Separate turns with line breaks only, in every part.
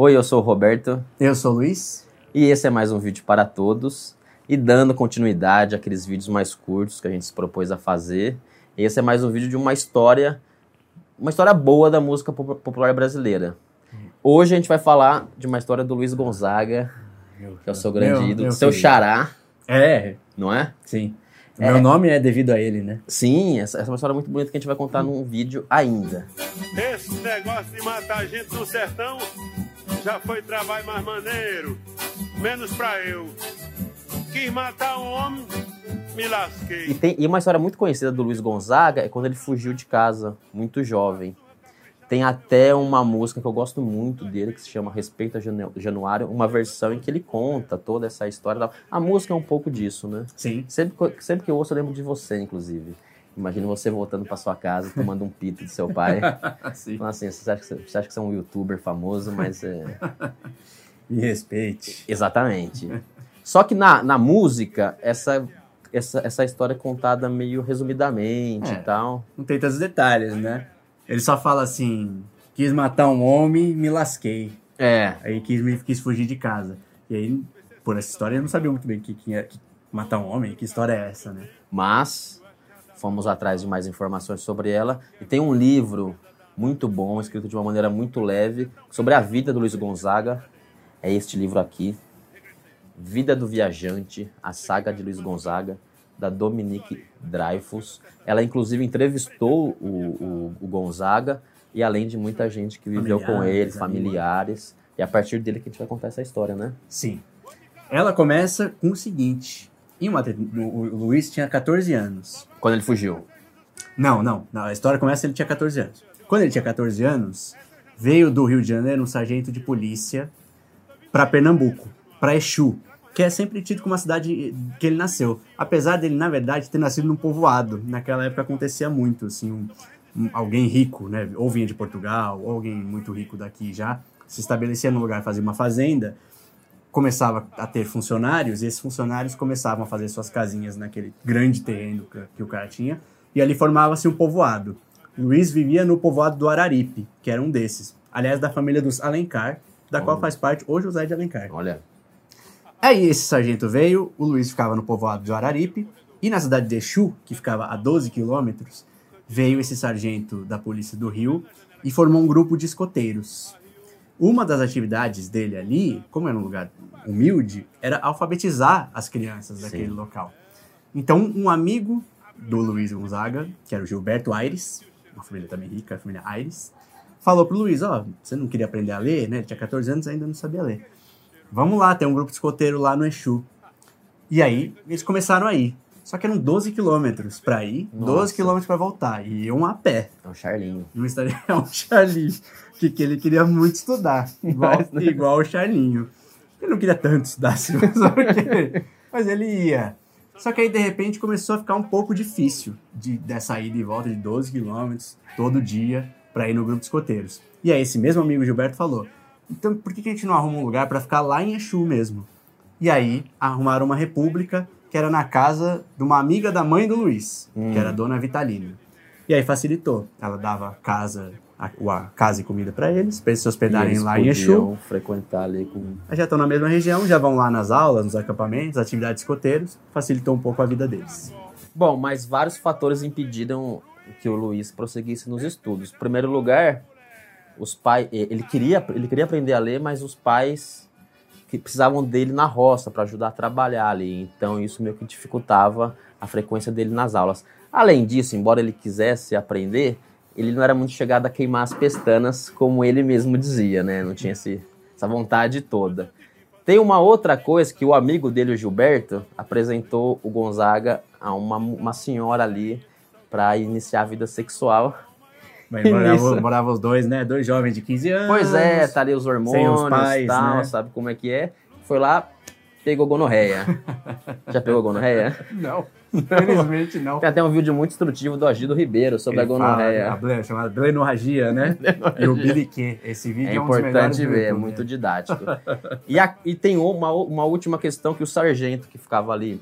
Oi, eu sou o Roberto
Eu sou o Luiz.
e esse é mais um vídeo para todos. E dando continuidade àqueles vídeos mais curtos que a gente se propôs a fazer, esse é mais um vídeo de uma história, uma história boa da música po- popular brasileira. Hoje a gente vai falar de uma história do Luiz Gonzaga, que é o seu grande
Meu-
ídolo,
meu
seu
querido.
xará,
É,
não é?
sim.
É.
Meu nome é devido a ele, né?
Sim, essa, essa é uma história muito bonita que a gente vai contar num vídeo ainda.
Esse negócio de matar gente no sertão já foi trabalho mais maneiro. Menos pra eu. Quis matar um homem, me
E,
lasquei.
tem, e uma história muito conhecida do Luiz Gonzaga é quando ele fugiu de casa, muito jovem. Tem até uma música que eu gosto muito dele, que se chama Respeita Janu- Januário, uma versão em que ele conta toda essa história. da- A música é um pouco disso, né?
Sim.
Sempre, que- sempre que eu ouço, eu lembro de você, inclusive. Imagina você voltando pra sua casa, tomando um pito do seu pai.
Sim.
Falando assim, você acha, que você, acha que você é um youtuber famoso, mas é...
Me respeite.
Exatamente. Só que na, na música, essa, essa, essa história é contada meio resumidamente
É.
e tal.
Não tem tantos detalhes, né? Ele só fala assim: quis matar um homem, me lasquei.
É.
Aí quis, me, quis fugir de casa. E aí, por essa história, eu não sabia muito bem que, que, que matar um homem, que história é essa, né?
Mas fomos atrás de mais informações sobre ela. E tem um livro muito bom, escrito de uma maneira muito leve, sobre a vida do Luiz Gonzaga. É este livro aqui. Vida do Viajante, a saga de Luiz Gonzaga, da Dominique Dreyfus. Ela, inclusive, entrevistou o, o- o Gonzaga e além de muita gente que viveu com ele, familiares. E a partir dele que a gente vai contar essa história, né?
Sim. Ela começa com o seguinte: em uma, o Luiz tinha 14 anos.
Quando ele fugiu.
Não, não, não. A história começa ele tinha 14 anos. Quando ele tinha 14 anos, veio do Rio de Janeiro um sargento de polícia para Pernambuco, para Exu, que é sempre tido como uma cidade que ele nasceu. Apesar dele, na verdade, ter nascido num povoado. Naquela época acontecia muito, assim, um- um- alguém rico, né? Ou vinha de Portugal, ou alguém muito rico daqui já, se estabelecia no lugar, fazia uma fazenda, começava a ter funcionários, e esses funcionários começavam a fazer suas casinhas naquele grande terreno que, o cara tinha, e ali formava-se um povoado. Luiz vivia no povoado do Araripe, que era um desses. Aliás, da família dos Alencar, da qual
Olha.
faz parte o José de Alencar.
Olha,
Aí esse sargento veio, o Luiz ficava no povoado de Araripe, e na cidade de Exu, que ficava a 12 quilômetros, veio esse sargento da polícia do Rio e formou um grupo de escoteiros. Uma das atividades dele ali, como era um lugar humilde, era alfabetizar as crianças daquele
Sim.
local. Então, um amigo do Luiz Gonzaga, que era o Gilberto Aires, uma família também rica, a família Aires, falou pro Luiz, ó, você não queria aprender a ler, né? Ele tinha 14 anos e ainda não sabia ler. Vamos lá, tem um grupo de escoteiro lá no Exu. E aí, eles começaram a ir. Só que eram 12 quilômetros pra ir,
Nossa.
12 quilômetros pra voltar. E iam a pé.
é o Charlinho.
Não estaria é um Charlie, que, que ele queria muito estudar. Igual,
Mas,
igual o Charlinho. Ele não queria tanto estudar assim, mas, ele ia. Só que aí, de repente, começou a ficar um pouco difícil de, dessa ida e volta de 12 quilômetros todo dia pra ir no grupo de escoteiros. E aí, esse mesmo amigo Gilberto falou: então por que, que a gente não arruma um lugar pra ficar lá em Exu mesmo? E aí, arrumaram uma república que era na casa de uma amiga da mãe do Luiz,
Hum.
que era a dona Vitalina. E aí facilitou. Ela dava casa, a, a casa e comida pra eles, pra eles se hospedarem
eles
lá em Exu.
frequentar ali com
Aí já estão na mesma região, já vão lá nas aulas, nos acampamentos, atividades escoteiros, facilitou um pouco a vida deles.
Bom, mas vários fatores impediram que o Luiz prosseguisse nos estudos. Em primeiro lugar, os pais, ele queria, ele queria aprender a ler, mas os pais que precisavam dele na roça para ajudar a trabalhar ali. Então isso meio que dificultava a frequência dele nas aulas. Além disso, embora ele quisesse aprender, ele não era muito chegado a queimar as pestanas, como ele mesmo dizia, né? Não tinha esse, essa vontade toda. Tem uma outra coisa que o amigo dele, o Gilberto, apresentou o Gonzaga a uma, uma senhora ali para iniciar a vida sexual.
Mas
Isso.
moravam morava os dois, né? Dois jovens de 15 anos.
Pois é, tá ali os hormônios
os pais,
tal,
né?
sabe como é que é. Foi lá, pegou gonorreia. Já pegou gonorreia?
Não, infelizmente não.
Tem até um vídeo muito instrutivo do Agido Ribeiro sobre
Ele
a
fala,
gonorreia.
a ble- chamada blenorragia, né? e o biliquê. Esse vídeo
É
é, um
importante ver, é muito
né?
didático. E, a- e tem uma, uma última questão que o sargento que ficava ali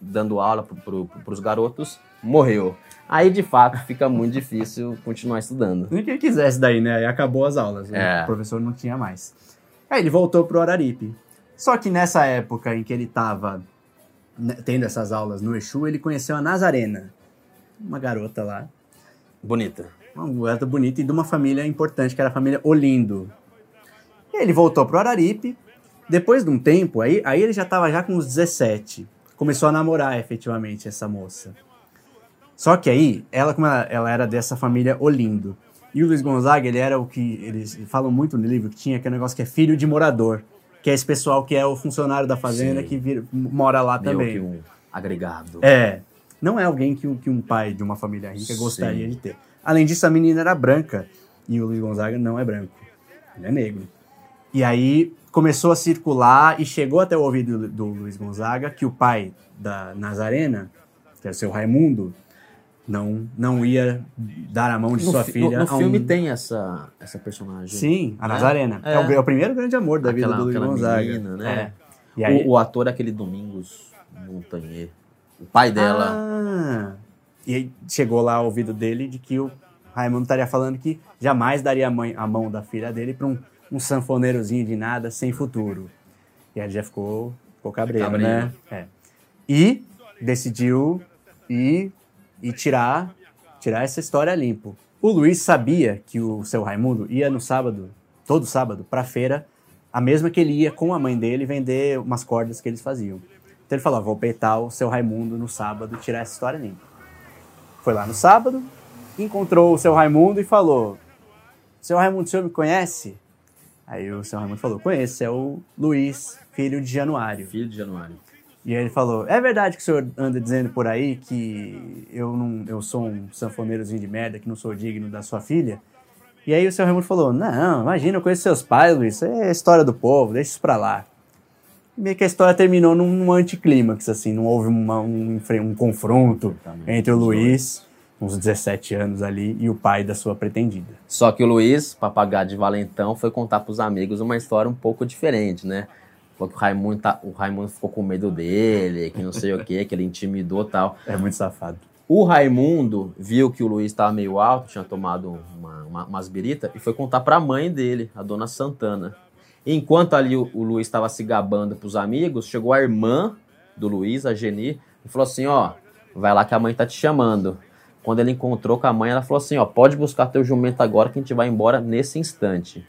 dando aula para os garotos morreu. Aí, de fato, fica muito difícil continuar estudando.
Ele quisesse daí, né? Aí acabou as aulas.
É.
O professor não tinha mais. Aí ele voltou pro Araripe. Só que nessa época em que ele estava tendo essas aulas no Exu, ele conheceu a Nazarena, uma garota lá,
Bonita.
uma garota bonita e de uma família importante, que era a família Olindo. E ele voltou pro Araripe. Depois de um tempo, aí, aí ele já estava já com uns 17. Começou a namorar efetivamente essa moça. Só que aí, ela, como ela, ela era dessa família Olindo. E o Luiz Gonzaga, ele era o que eles falam muito no livro que tinha, que é um negócio que é filho de morador. Que é esse pessoal que é o funcionário da fazenda
Sim.
que vira- mora lá
Meio
também.
que um agregado.
É. Não é alguém que, um- que um pai de uma família rica
Sim.
gostaria de ter. Além disso, a menina era branca. E o Luiz Gonzaga não é branco. Ele é negro. E aí começou a circular e chegou até o ouvido do, do Luiz Gonzaga que o pai da Nazarena, que era o seu Raimundo, não, não ia dar a mão de
No,
sua
fi-
filha
no, no
a um-
filme tem essa, essa personagem.
Sim, a
né?
Nazarena. É,
É.
o, é o primeiro grande amor da vida
Aquela-
do Luiz Gonzaga.
menina, né?
É. E aí,
O, o ator é aquele Domingos Montagnier. O pai dela.
Ah, e aí chegou lá ao ouvido dele de que o Raimundo estaria falando que jamais daria a, mãe- a mão da filha dele para um, um sanfoneirozinho de nada sem futuro. E aí ele já ficou, ficou cabreiro,
Cabreiro.
né? É. E decidiu ir e tirar, tirar essa história limpo. O Luiz sabia que o seu Raimundo ia no sábado, todo sábado, para feira, a mesma que ele ia com a mãe dele vender umas cordas que eles faziam. Então ele falou: "Ó, vou peitar o seu Raimundo no sábado e tirar essa história limpa. Foi lá no sábado, encontrou o seu Raimundo e falou: Seu Raimundo, o senhor me conhece? Aí o seu Raimundo falou: Conheço, é o Luiz, filho de Januário.
Filho de Januário.
E aí ele falou: É verdade que o senhor anda dizendo por aí que eu não eu sou um sanfoneirozinho de merda, que não sou digno da sua filha? E aí o seu Raimundo falou: Não, imagina, eu conheço seus pais, Luiz, isso é a história do povo, deixa isso pra lá. E meio que a história terminou num, num anticlímax, assim, não houve uma- um, um confronto entre o Luiz, uns 17 anos ali, e o pai da sua pretendida.
Só que o Luiz, papagaio de valentão, foi contar pros amigos uma história um pouco diferente, né? Falou que o Raimundo, tá- o Raimundo ficou com medo dele, que não sei o que, que ele intimidou e tal.
É muito safado.
O Raimundo viu que o Luiz estava meio alto, tinha tomado uma, uma, umas birita, e foi contar pra mãe dele, a dona Santana. Enquanto ali o, o Luiz estava se gabando pros amigos, chegou a irmã do Luiz, a Geni, e falou assim: Ó, vai lá que a mãe tá te chamando. Quando ele encontrou com a mãe, ela falou assim: Ó, pode buscar teu jumento agora que a gente vai embora nesse instante.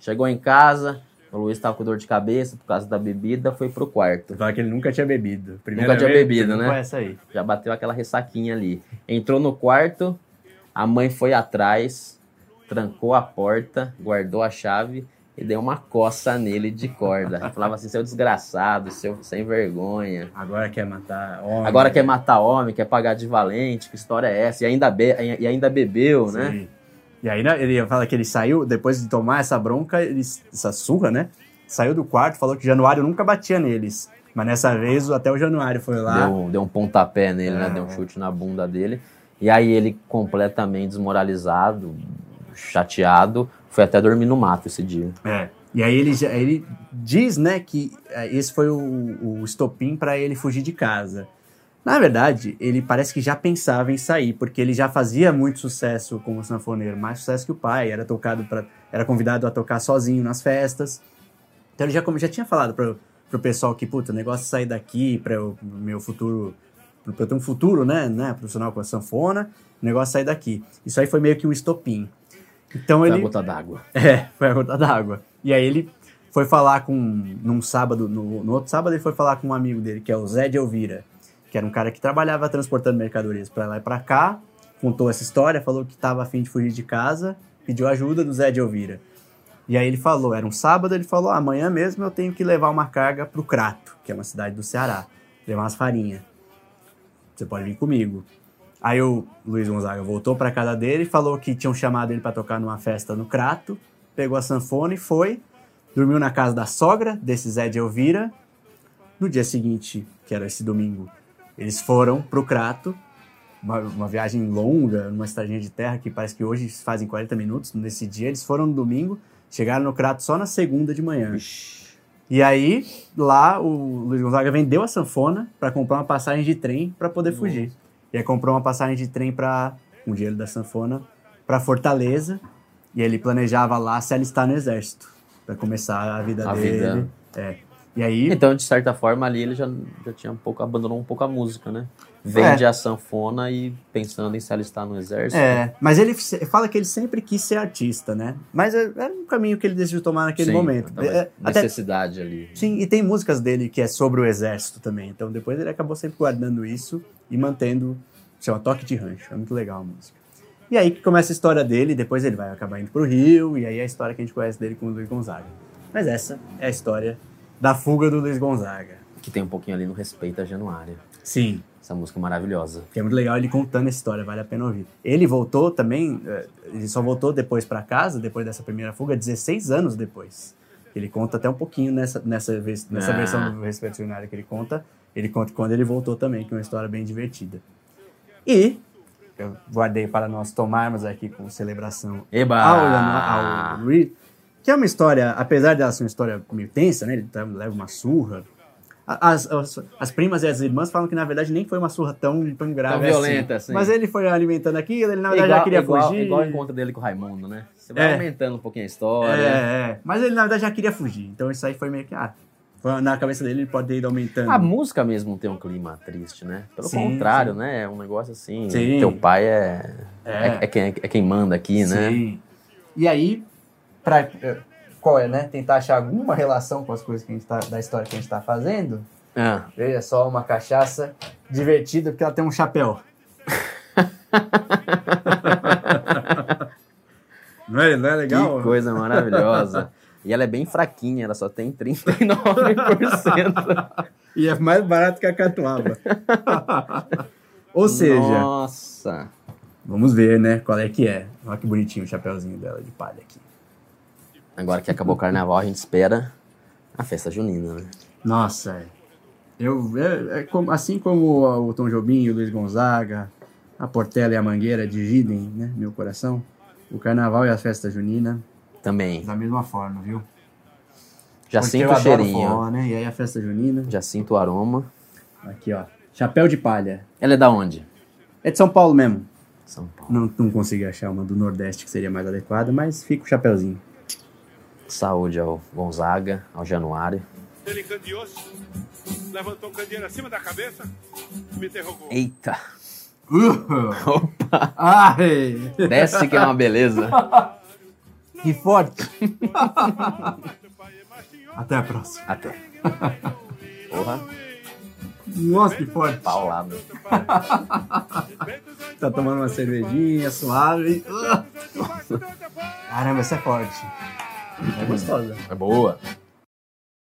Chegou em casa, o Luiz estava com dor de cabeça por causa da bebida, foi pro quarto.
Fala que ele nunca tinha bebido.
Nunca tinha bebido, né?
Essa aí.
Já bateu aquela ressaquinha ali. Entrou no quarto, a mãe foi atrás, trancou a porta, guardou a chave e deu uma coça nele de corda. Falava assim, seu desgraçado, seu sem vergonha.
Agora quer matar homem.
Agora quer matar homem, quer pagar de valente, que história é essa? E ainda, be e ainda bebeu, né?
E aí né, ele fala que ele saiu, depois de tomar essa bronca, ele, essa surra, né? Saiu do quarto, falou que Januário nunca batia neles. Mas nessa vez até o Januário foi lá.
Deu, deu um pontapé nele, né?
É.
Deu um chute na bunda dele. E aí ele, completamente desmoralizado, chateado, foi até dormir no mato esse dia.
É. E aí ele, já- ele diz, né, que é, esse foi o, o estopim para ele fugir de casa. Na verdade, ele parece que já pensava em sair, porque ele já fazia muito sucesso como sanfoneiro, mais sucesso que o pai, era tocado para era convidado a tocar sozinho nas festas. Então ele já, como já tinha falado pro, pro pessoal que, puta, o negócio é sair daqui para o meu futuro, pra eu ter um futuro, né, né, profissional com a sanfona, o negócio é sair daqui. Isso aí foi meio que um estopim. Então
Foi
ele
a gota d'água.
é, foi a gota d'água. E aí ele foi falar com. Num sábado, no, no outro sábado, ele foi falar com um amigo dele, que é o Zé de Elvira, que era um cara que trabalhava transportando mercadorias pra lá e pra cá, contou essa história, falou que tava afim de fugir de casa, pediu ajuda do Zé de Elvira. E aí ele falou, era um sábado, ele falou: "Ah, amanhã mesmo eu tenho que levar uma carga pro Crato, que é uma cidade do Ceará, levar umas farinhas. Você pode vir comigo. Aí o Luiz Gonzaga voltou pra casa dele, falou que tinham chamado ele pra tocar numa festa no Crato, pegou a sanfona e foi, dormiu na casa da sogra desse Zé de Elvira. No dia seguinte, que era esse domingo, eles foram pro Crato, uma, uma viagem longa, numa estradinha de terra que parece que hoje fazem 40 minutos. Nesse dia, eles foram no domingo, chegaram no Crato só na segunda de manhã. E aí, lá, o Luiz Gonzaga vendeu a sanfona para comprar uma passagem de trem para poder fugir. E aí comprou uma passagem de trem para um dinheiro da sanfona para Fortaleza. E ele planejava lá se alistar no exército, Pra começar a vida
A
dele.
vida.
É. E aí,
Então, de certa forma, ali ele já, já tinha um pouco, abandonou um pouco a música, né? Vende
É.
a sanfona e pensando em se alistar no exército.
É, mas ele fala que ele sempre quis ser artista, né? Mas é- era um caminho que ele decidiu tomar naquele
Sim,
momento. É, até,
necessidade ali.
sim, e tem músicas dele que é sobre o exército também. Então depois ele acabou sempre guardando isso e mantendo, chama Toque de Rancho. É muito legal a música. E aí que começa a história dele, depois ele vai acabar indo pro Rio, e aí é a história que a gente conhece dele com o Luiz Gonzaga. Mas essa é a história da fuga do Luiz Gonzaga.
Que tem um pouquinho ali no Respeito a Januária.
Sim,
Essa música maravilhosa.
Que é muito legal ele contando essa história, vale a pena ouvir. Ele voltou também, eh, ele só voltou depois pra casa, depois dessa primeira fuga, 16 anos depois. Ele conta até um pouquinho nessa, nessa, nessa
Ah.
versão do Respeito Jornário que ele conta. Ele conta quando ele voltou também, que é uma história bem divertida. E eu guardei para nós tomarmos aqui com celebração
Eba!
ao, ao Luiz, que é uma história, apesar de ela ser uma história meio tensa, né? Ele tá- leva uma surra. As, as, as primas e as irmãs falam que na verdade nem foi uma surra tão, tão grave
Tão violenta, assim.
Mas ele foi alimentando aquilo, ele na verdade
igual,
já queria
igual,
fugir.
igual o encontro dele com o Raimundo, né? Você vai
É.
aumentando um pouquinho a história.
É, é. Mas ele na verdade já queria fugir. Então isso aí foi meio que. Ah, foi- na cabeça dele ele pode ido aumentando.
A música mesmo tem um clima triste, né? Pelo
Sim,
contrário,
sim.
né? É um negócio assim.
Sim.
Teu pai é,
É.
é. é quem, é quem manda aqui, né?
Sim. E aí, pra, eh, qual é, né? Tentar achar alguma relação com as coisas que a gente tá, da história que a gente tá fazendo.
Ah,
Veja só, uma cachaça divertida porque ela tem um chapéu. não, é, não é legal?
que coisa maravilhosa. E ela é bem fraquinha, ela só tem 39%.
E é mais barato que a catuaba. Ou seja,
Nossa.
vamos ver, né? Qual é que é. Olha que bonitinho o chapéuzinho dela de palha aqui.
Agora que acabou o carnaval, a gente espera a festa junina, né?
Nossa, é. Eu, é, é como- assim como o Tom Jobim, o Luiz Gonzaga, a Portela e a Mangueira dividem né, meu coração, o carnaval e a festa junina,
Também.
da mesma forma, viu?
Já
Porque
sinto o cheirinho.
forró, né? E aí a festa junina,
Já sinto o aroma.
aqui ó, chapéu de palha.
Ela é da onde?
É de São Paulo mesmo.
São Paulo.
Não, não consegui achar uma do Nordeste que seria mais adequada, mas fica o chapéuzinho.
Saúde ao Gonzaga, ao Januário.
Ele levantou o candeeiro acima da cabeça e me interrogou.
Eita!
Opa! Ai!
Desce que é uma beleza.
Que forte! Até a próxima.
Até. Porra,
Nossa, que forte!
paulada.
Tá tomando uma cervejinha suave. Caramba, essa é forte. É gostosa.
É boa.